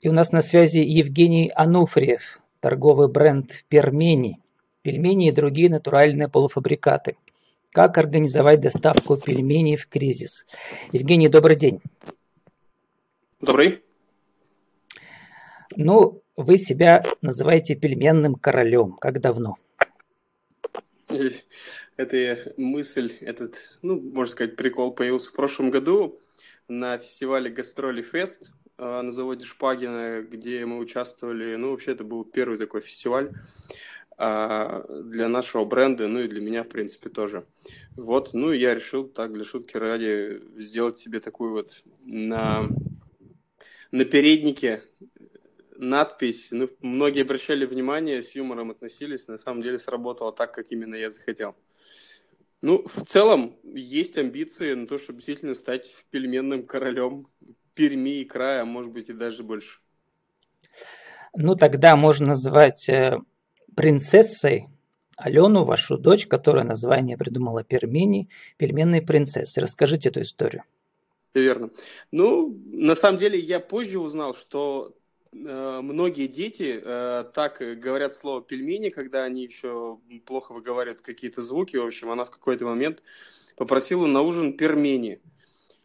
И у нас на связи Евгений Ануфриев, торговый бренд «Пермени». Пельмени и другие натуральные полуфабрикаты. Как организовать доставку пельменей в кризис? Евгений, добрый день. Добрый. Ну, вы себя называете пельменным королем. Как давно? Эта мысль, этот, ну, можно сказать, прикол появился в прошлом году на фестивале «Гастроли Фест» на заводе Шпагина, где мы участвовали. Ну, вообще, это был первый такой фестиваль а, для нашего бренда, ну и для меня, в принципе, тоже. Вот, ну, я решил так, для шутки ради, сделать себе такую вот на, на переднике надпись. Ну, многие обращали внимание, с юмором относились, на самом деле сработало так, как именно я захотел. Ну, в целом, есть амбиции на то, чтобы действительно стать пельменным королем Перми и края, может быть и даже больше. Ну, тогда можно назвать э, принцессой Алену, вашу дочь, которая название придумала Пермини, пельменной принцессы. Расскажите эту историю. Верно. Ну, на самом деле, я позже узнал, что э, многие дети э, так говорят слово пельмени, когда они еще плохо выговаривают какие-то звуки. В общем, она в какой-то момент попросила на ужин пермени.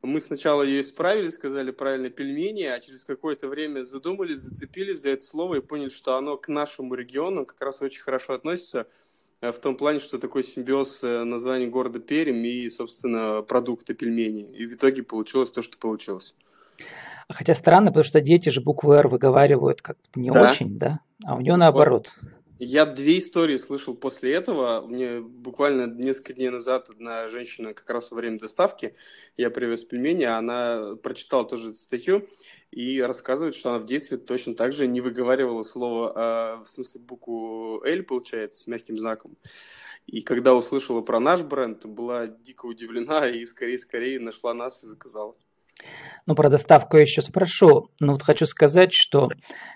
Мы сначала ее исправили, сказали правильно пельмени, а через какое-то время задумались, зацепились за это слово и поняли, что оно к нашему региону как раз очень хорошо относится э, в том плане, что такой симбиоз э, названия города Пермь и, собственно, продукты пельмени. И в итоге получилось то, что получилось. Хотя странно, потому что дети же букву «Р» выговаривают как-то не да. очень, да? А у нее наоборот. Вот. Я две истории слышал после этого. Мне буквально несколько дней назад одна женщина как раз во время доставки, я привез пельмени, она прочитала тоже эту статью и рассказывает, что она в детстве точно так же не выговаривала слово, а, в смысле букву «Л», получается, с мягким знаком. И когда услышала про наш бренд, была дико удивлена и скорее-скорее нашла нас и заказала. Ну, про доставку я еще спрошу. Но вот хочу сказать, что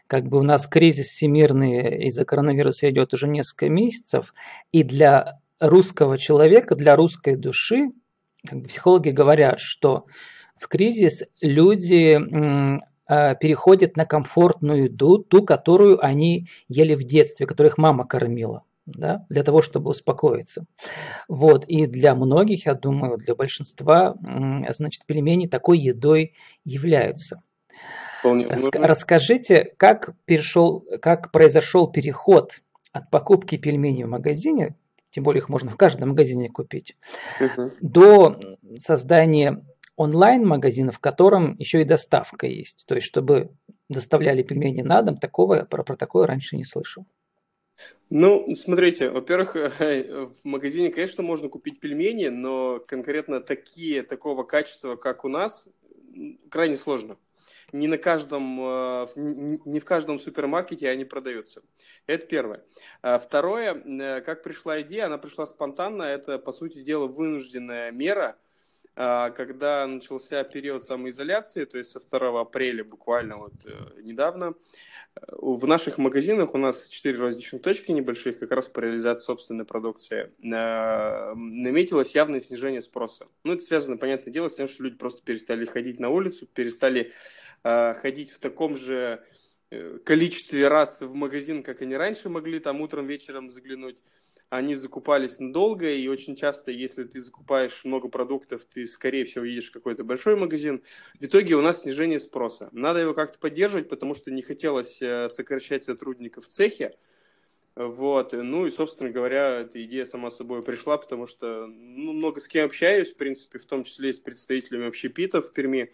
как бы у нас кризис всемирный из-за коронавируса идет уже несколько месяцев, и для русского человека, для русской души, как бы психологи говорят, что в кризис люди а, переходят на комфортную еду, ту, которую они ели в детстве, которую их мама кормила да, для того, чтобы успокоиться. Вот, и для многих, я думаю, для большинства, значит, пельмени такой едой являются. Рас, расскажите, как, перешел, как произошел переход от покупки пельменей в магазине, тем более их можно в каждом магазине купить, угу. до создания онлайн-магазина, в котором еще и доставка есть. То есть, чтобы доставляли пельмени на дом, такого, про, про такое раньше не слышал. Ну, смотрите, во-первых, в магазине, конечно, можно купить пельмени, но конкретно такие, такого качества, как у нас, крайне сложно. Не на каждом, э, не в каждом супермаркете они продаются. Это первое. А второе, э, как пришла идея, она пришла спонтанно, это, по сути дела, вынужденная мера – когда начался период самоизоляции, то есть со 2 апреля буквально вот э, недавно, э, в наших магазинах у нас 4 розничных точки небольших, как раз по реализации собственной продукции, а, наметилось явное снижение спроса. Ну, это связано, понятное дело, с тем, что люди просто перестали ходить на улицу, перестали а, ходить в таком же э, количестве раз в магазин, как они раньше могли, там утром, вечером заглянуть они закупались надолго, и очень часто, если ты закупаешь много продуктов, ты, скорее всего, едешь в какой-то большой магазин. В итоге у нас снижение спроса. Надо его как-то поддерживать, потому что не хотелось э, сокращать сотрудников в цехе. Вот, ну и, собственно говоря, эта идея сама собой пришла, потому что ну, много с кем общаюсь, в принципе, в том числе и с представителями общепита в Перми.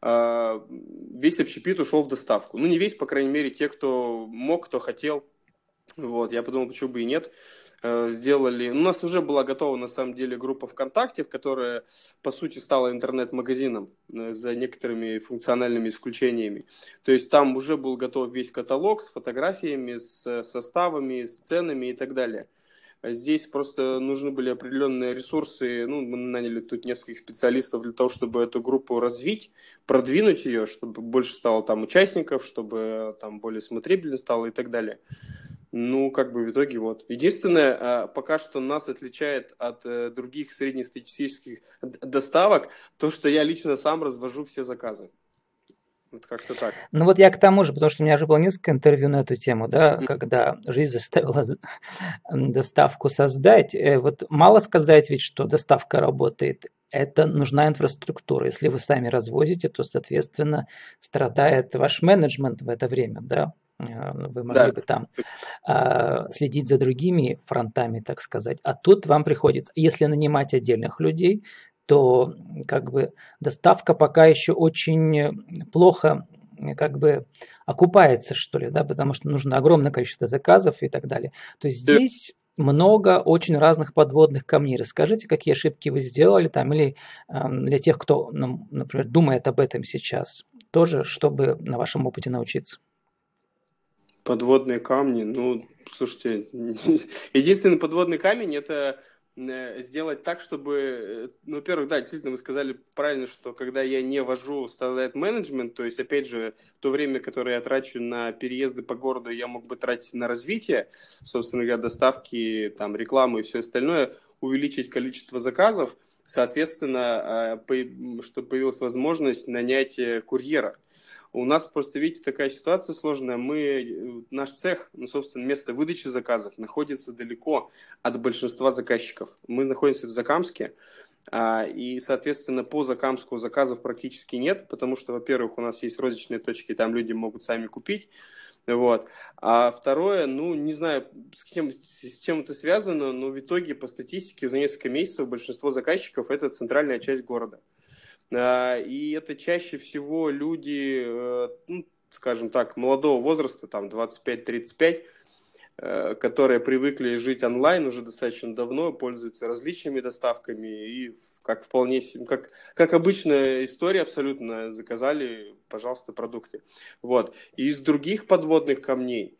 А, весь общепит ушел в доставку. Ну, не весь, по крайней мере, те, кто мог, кто хотел. Вот, я подумал, почему бы и нет. Э, сделали. У нас уже была готова на самом деле группа ВКонтакте, которая по сути стала интернет-магазином э, за некоторыми функциональными исключениями. То есть там уже был готов весь каталог с фотографиями, с составами, с ценами и так далее. Здесь просто нужны были определенные ресурсы. Ну, мы наняли тут нескольких специалистов для того, чтобы эту группу развить, продвинуть ее, чтобы больше стало там участников, чтобы там более смотрибельно стало и так далее. Ну, как бы в итоге вот. Единственное, а, пока что нас отличает от э, других среднестатистических доставок, то, что я лично сам развожу все заказы. Вот как-то так. Ну вот я к тому же, потому что у меня же было несколько интервью на эту тему, да, mm. когда жизнь заставила доставку создать. Э, вот мало сказать ведь, что доставка работает. Это нужна инфраструктура. Если вы сами развозите, то, соответственно, страдает ваш менеджмент в это время, да. Э, вы могли да. бы там а, следить за другими фронтами, так сказать. А тут вам приходится, если нанимать отдельных людей, то как бы доставка пока еще очень плохо как бы окупается, что ли, да, потому что нужно огромное количество заказов и так далее. То есть здесь много очень разных подводных камней. Расскажите, какие ошибки вы сделали там, или э, для тех, кто, ну, например, думает об этом сейчас, тоже, чтобы на вашем опыте научиться. Подводные камни, ну, слушайте, единственный подводный камень это Э, сделать так, чтобы, э, ну, во-первых, да, действительно, вы сказали правильно, что когда я не вожу страдает менеджмент, то есть, опять же, то время, которое я трачу на переезды по городу, я мог бы тратить на развитие, собственно говоря, доставки, там, рекламы и все остальное, увеличить количество заказов, соответственно, э, чтобы появилась возможность нанять курьера. У нас просто, видите, такая ситуация сложная. Мы, э, наш цех, ну, собственно, место выдачи заказов находится далеко от большинства заказчиков. Мы находимся в Закамске, а, и, соответственно, по Закамску заказов практически нет, потому что, во-первых, у нас есть розничные точки, там люди могут сами купить, вот. А второе, ну, не знаю, с чем, с чем это связано, но в итоге по статистике за несколько месяцев большинство заказчиков – это центральная часть города. А, и это чаще всего люди, э, ну, скажем так, молодого возраста, там 25-35, э, которые привыкли жить онлайн уже достаточно давно, пользуются различными доставками и как вполне, как, как обычная история абсолютно заказали, пожалуйста, продукты. Вот. И из других подводных камней –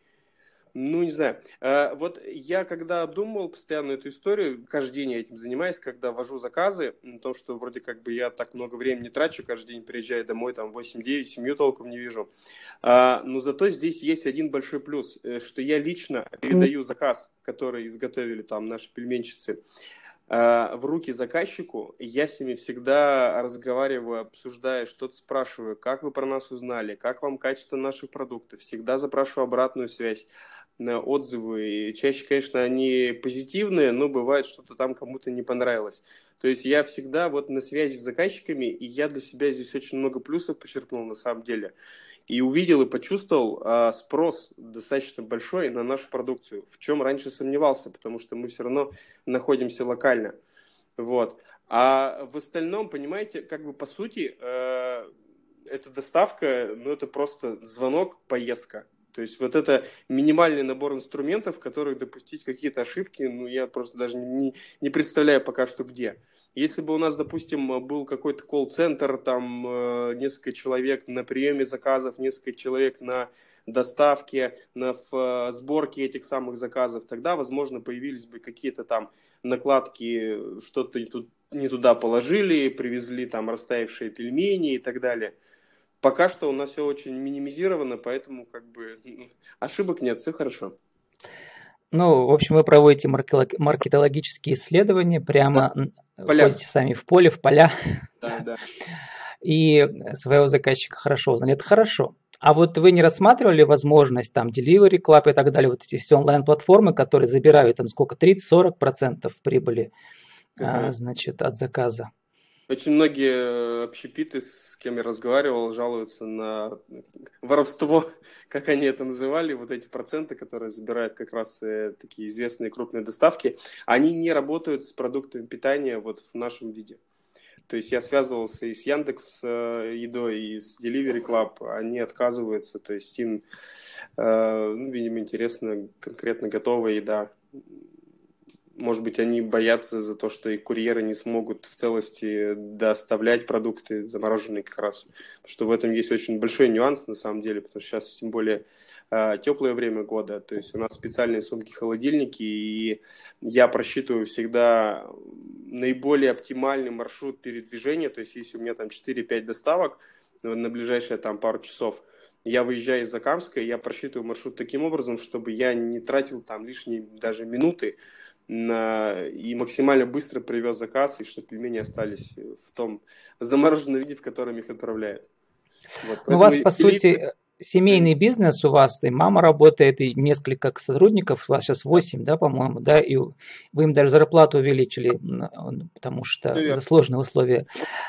ну, не знаю. А, вот я когда обдумывал постоянно эту историю, каждый день я этим занимаюсь, когда вожу заказы, о том, что вроде как бы я так много времени трачу, каждый день приезжаю домой, там 8-9, семью толком не вижу. А, но зато здесь есть один большой плюс, э, что я лично передаю заказ, который изготовили там наши пельменщицы, в руки заказчику, я с ними всегда разговариваю, обсуждаю, что-то спрашиваю, как вы про нас узнали, как вам качество наших продуктов, всегда запрашиваю обратную связь, отзывы. И чаще, конечно, они позитивные, но бывает, что-то там кому-то не понравилось. То есть я всегда вот на связи с заказчиками, и я для себя здесь очень много плюсов почерпнул на самом деле. И увидел и почувствовал а, спрос достаточно большой на нашу продукцию, в чем раньше сомневался, потому что мы все равно находимся локально. Вот. А в остальном, понимаете, как бы по сути, э, эта доставка, ну это просто звонок, поездка. То есть вот это минимальный набор инструментов, в которых допустить какие-то ошибки, ну я просто даже не, не представляю пока что где. Если бы у нас, допустим, был какой-то колл-центр, там э, несколько человек на приеме заказов, несколько человек на доставке, на в, сборке этих самых заказов, тогда, возможно, появились бы какие-то там накладки, что-то не, тут, не туда положили, привезли там растаявшие пельмени и так далее. Пока что у нас все очень минимизировано, поэтому как бы ошибок нет, все хорошо. Ну, в общем, вы проводите маркетологические исследования, прямо да. ходите сами в поле, в поля. Да, да. И своего заказчика хорошо узнали. Это хорошо. А вот вы не рассматривали возможность там Delivery Club и так далее, вот эти все онлайн-платформы, которые забирают там сколько, 30-40% прибыли, uh-huh. а, значит, от заказа? Очень многие э, общепиты, с кем я разговаривал, жалуются на воровство, как они это называли, вот эти проценты, которые забирают как раз э, такие известные крупные доставки, они не работают с продуктами питания вот в нашем виде. То есть я связывался и с Яндекс э, едой, и с Delivery Club, они отказываются, то есть им, ну, видимо, интересно конкретно готовая еда может быть, они боятся за то, что их курьеры не смогут в целости доставлять продукты замороженные как раз. Потому что в этом есть очень большой нюанс на самом деле, потому что сейчас тем более э, теплое время года, то есть у нас специальные сумки-холодильники, и я просчитываю всегда наиболее оптимальный маршрут передвижения, то есть если у меня там 4-5 доставок на ближайшие там пару часов, я выезжаю из Закамска, я просчитываю маршрут таким образом, чтобы я не тратил там лишние даже минуты, на, и максимально быстро привез заказ, и чтобы пельмени остались в том замороженном виде, в котором их отправляют. Вот, ну, у вас, по сути, семейный бизнес у вас, и мама работает, и несколько сотрудников, у вас сейчас 8, да, по-моему, да, и вы им даже зарплату увеличили, потому что Привет. за сложные условия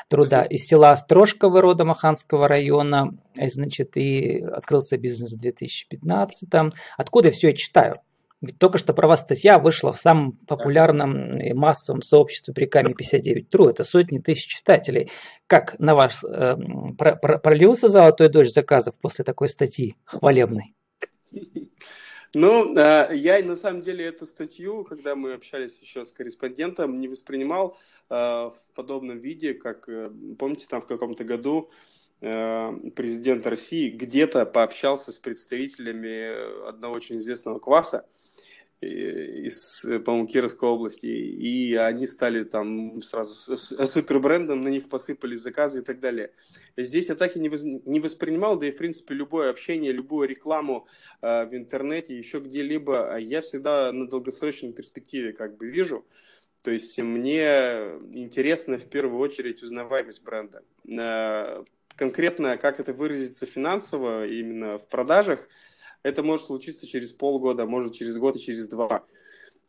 труда. Из села Острожково, рода Маханского района, значит, и открылся бизнес в 2015. Откуда все я читаю? Ведь только что про вас статья вышла в самом популярном и массовом сообществе при Каме 59 Тру. Это сотни тысяч читателей. Как на вас э, про, про, пролился золотой дождь заказов после такой статьи хвалебной? Ну, э, я на самом деле эту статью, когда мы общались еще с корреспондентом, не воспринимал э, в подобном виде, как, э, помните, там в каком-то году президент России где-то пообщался с представителями одного очень известного кваса, из, по-моему, Кировской области, и они стали там сразу супербрендом, на них посыпались заказы и так далее. Здесь я так и не, воспринимал, да и, в принципе, любое общение, любую рекламу э, в интернете, еще где-либо, я всегда на долгосрочной перспективе как бы вижу. То есть мне интересно в первую очередь узнаваемость бренда. Э, конкретно, как это выразится финансово, именно в продажах – это может случиться через полгода, может через год и через два.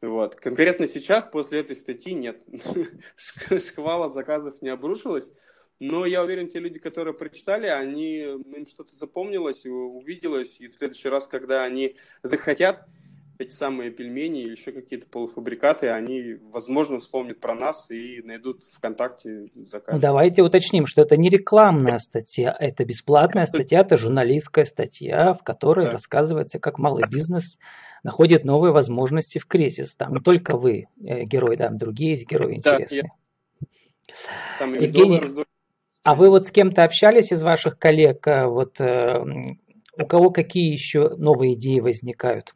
Вот. Конкретно сейчас, после этой статьи, нет. Шквала заказов не обрушилась. Но я уверен, те люди, которые прочитали, они, им что-то запомнилось, увиделось, и в следующий раз, когда они захотят, эти самые пельмени или еще какие-то полуфабрикаты, они, возможно, вспомнят про нас и найдут ВКонтакте заказ. Давайте уточним, что это не рекламная статья, это бесплатная статья, это журналистская статья, в которой да. рассказывается, как малый бизнес находит новые возможности в кризис. Там не только вы э, герой, там другие есть герои интересные. Да, я... Там Евгений, а вы вот с кем-то общались из ваших коллег? Э, вот э, у кого какие еще новые идеи возникают?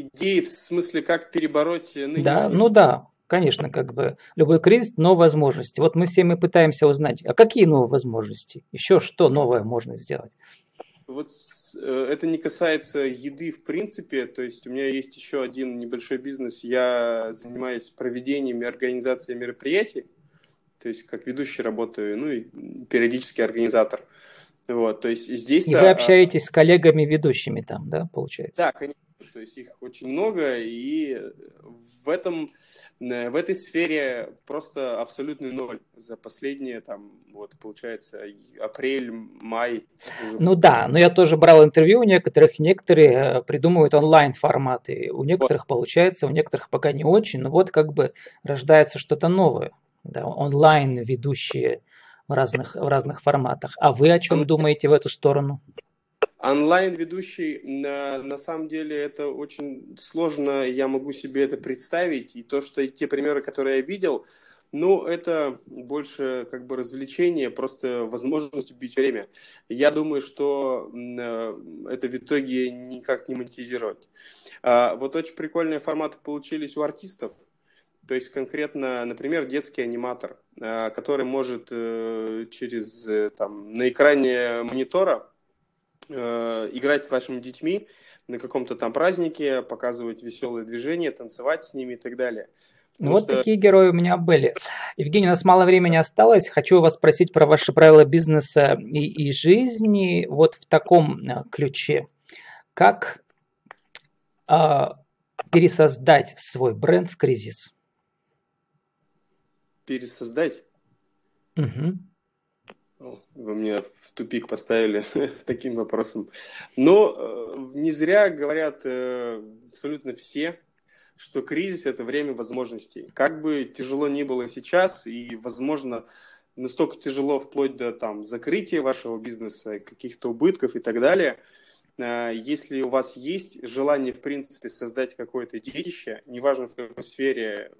Идеи в смысле, как перебороть нынешний... Да, ну да, конечно, как бы любой кризис, но возможности. Вот мы все мы пытаемся узнать, а какие новые возможности? Еще что новое можно сделать? Вот э, это не касается еды в принципе, то есть у меня есть еще один небольшой бизнес, я занимаюсь проведением и организацией мероприятий, то есть как ведущий работаю, ну и периодически организатор. Вот, то есть здесь... И вы общаетесь с коллегами-ведущими там, да, получается? Да, конечно то есть их очень много, и в, этом, э, в этой сфере просто абсолютный ноль за последние, там, вот, получается, апрель, май. Ну да, но я тоже брал интервью у некоторых, некоторые э, придумывают онлайн-форматы, у некоторых вот. получается, у некоторых пока не очень, но вот как бы рождается что-то новое, да, онлайн ведущие в разных, в разных форматах. А вы о чем думаете в эту сторону? Онлайн-ведущий, на, на самом деле, это очень сложно, я могу себе это представить. И то, что те примеры, которые я видел, ну, это больше как бы развлечение, просто возможность убить время. Я думаю, что э, это в итоге никак не монетизировать. А, вот очень прикольные форматы получились у артистов. То есть конкретно, например, детский аниматор, э, который может э, через там, на экране монитора Э, играть с вашими детьми на каком-то там празднике, показывать веселые движения, танцевать с ними и так далее. Потому вот что... такие герои у меня были. Евгений, у нас мало времени осталось. Хочу вас спросить про ваши правила бизнеса и, и жизни вот в таком э, ключе. Как э, пересоздать свой бренд в кризис? Пересоздать? Угу. Вы меня в тупик поставили таким вопросом. Но э, не зря говорят э, абсолютно все, что кризис – это время возможностей. Как бы тяжело ни было сейчас, и, возможно, настолько тяжело вплоть до там, закрытия вашего бизнеса, каких-то убытков и так далее, э, если у вас есть желание, в принципе, создать какое-то детище, неважно в какой сфере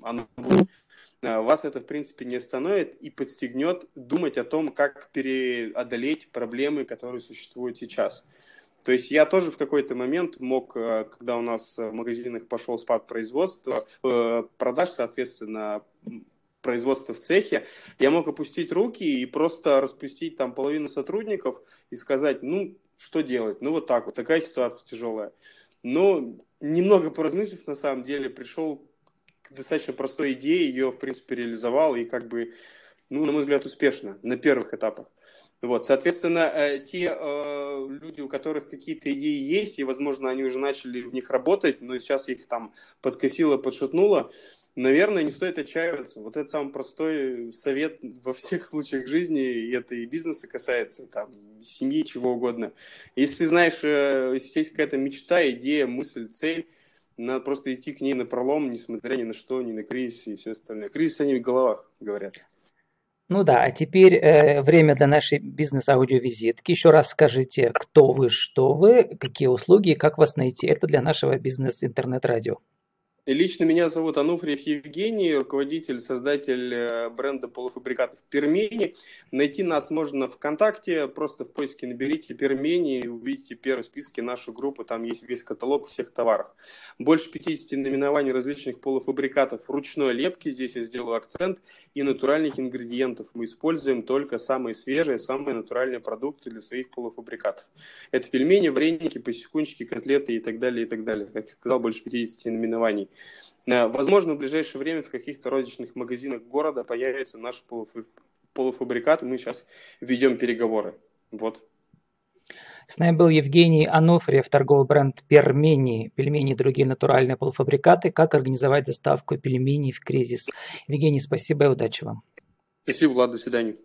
оно будет, вас это, в принципе, не остановит и подстегнет думать о том, как преодолеть проблемы, которые существуют сейчас. То есть я тоже в какой-то момент мог, э, когда у нас в магазинах пошел спад производства, э, продаж, соответственно, производства в цехе, я мог опустить руки и просто распустить там половину сотрудников и сказать, ну, что делать? Ну, вот так вот, такая ситуация тяжелая. Но немного поразмыслив, на самом деле, пришел достаточно простой идеей, ее, в принципе, реализовал, и как бы ну, на мой взгляд, успешно на первых этапах. Вот, соответственно, э, те э, люди, у которых какие-то идеи есть, и, возможно, они уже начали в них работать, но сейчас их там подкосило, подшатнуло, наверное, не стоит отчаиваться. Вот это самый простой совет во всех случаях жизни, и это и бизнеса касается, там, семьи, чего угодно. Если ты знаешь, э, если есть какая-то мечта, идея, мысль, цель, надо просто идти к ней на пролом, несмотря ни на что, ни на кризис и все остальное. Кризис они в головах, говорят. Ну да, а теперь э, время для нашей бизнес-аудиовизитки. Еще раз скажите, кто вы, что вы, какие услуги и как вас найти. Это для нашего бизнес-интернет-радио. Лично меня зовут Ануфриев Евгений, руководитель, создатель э, бренда полуфабрикатов «Пермени». Найти нас можно ВКонтакте, просто в поиске наберите «Пермени» и увидите первые списки нашей группы, там есть весь каталог всех товаров. Больше 50 наименований различных полуфабрикатов ручной лепки, здесь я сделаю акцент, и натуральных ингредиентов. Мы используем только самые свежие, самые натуральные продукты для своих полуфабрикатов. Это пельмени, вареники, посекунчики, котлеты и так далее, и так далее. Как я сказал, больше 50 наименований. Э, возможно, в ближайшее время в каких-то розничных магазинах города появится наш полуфабрикат, мы сейчас ведем переговоры. Вот. С нами был Евгений Ануфриев, торговый бренд Пермени, пельмени и другие натуральные полуфабрикаты. Как организовать доставку пельменей в кризис. Евгений, спасибо и удачи вам. Спасибо, Влад, до свидания.